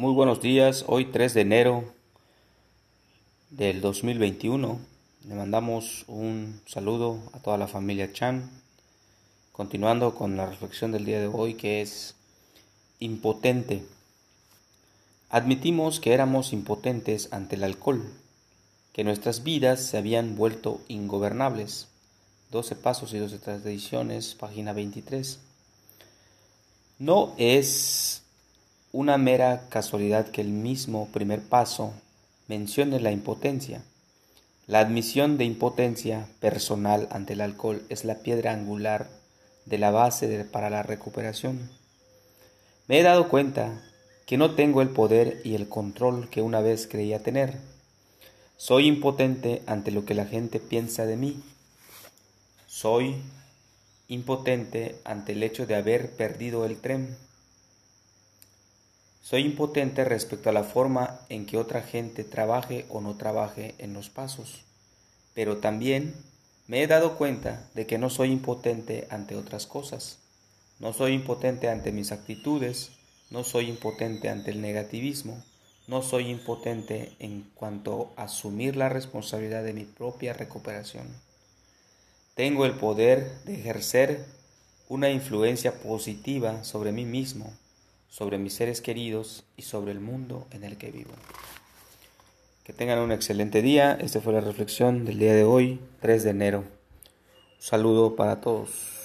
Muy buenos días, hoy 3 de enero del 2021. Le mandamos un saludo a toda la familia Chan. Continuando con la reflexión del día de hoy que es impotente. Admitimos que éramos impotentes ante el alcohol, que nuestras vidas se habían vuelto ingobernables. 12 pasos y 12 tradiciones, página 23. No es una mera casualidad que el mismo primer paso mencione la impotencia. La admisión de impotencia personal ante el alcohol es la piedra angular de la base para la recuperación. Me he dado cuenta que no tengo el poder y el control que una vez creía tener. Soy impotente ante lo que la gente piensa de mí. Soy impotente ante el hecho de haber perdido el tren. Soy impotente respecto a la forma en que otra gente trabaje o no trabaje en los pasos, pero también me he dado cuenta de que no soy impotente ante otras cosas. No soy impotente ante mis actitudes, no soy impotente ante el negativismo, no soy impotente en cuanto a asumir la responsabilidad de mi propia recuperación. Tengo el poder de ejercer una influencia positiva sobre mí mismo sobre mis seres queridos y sobre el mundo en el que vivo. Que tengan un excelente día. Esta fue la reflexión del día de hoy, 3 de enero. Un saludo para todos.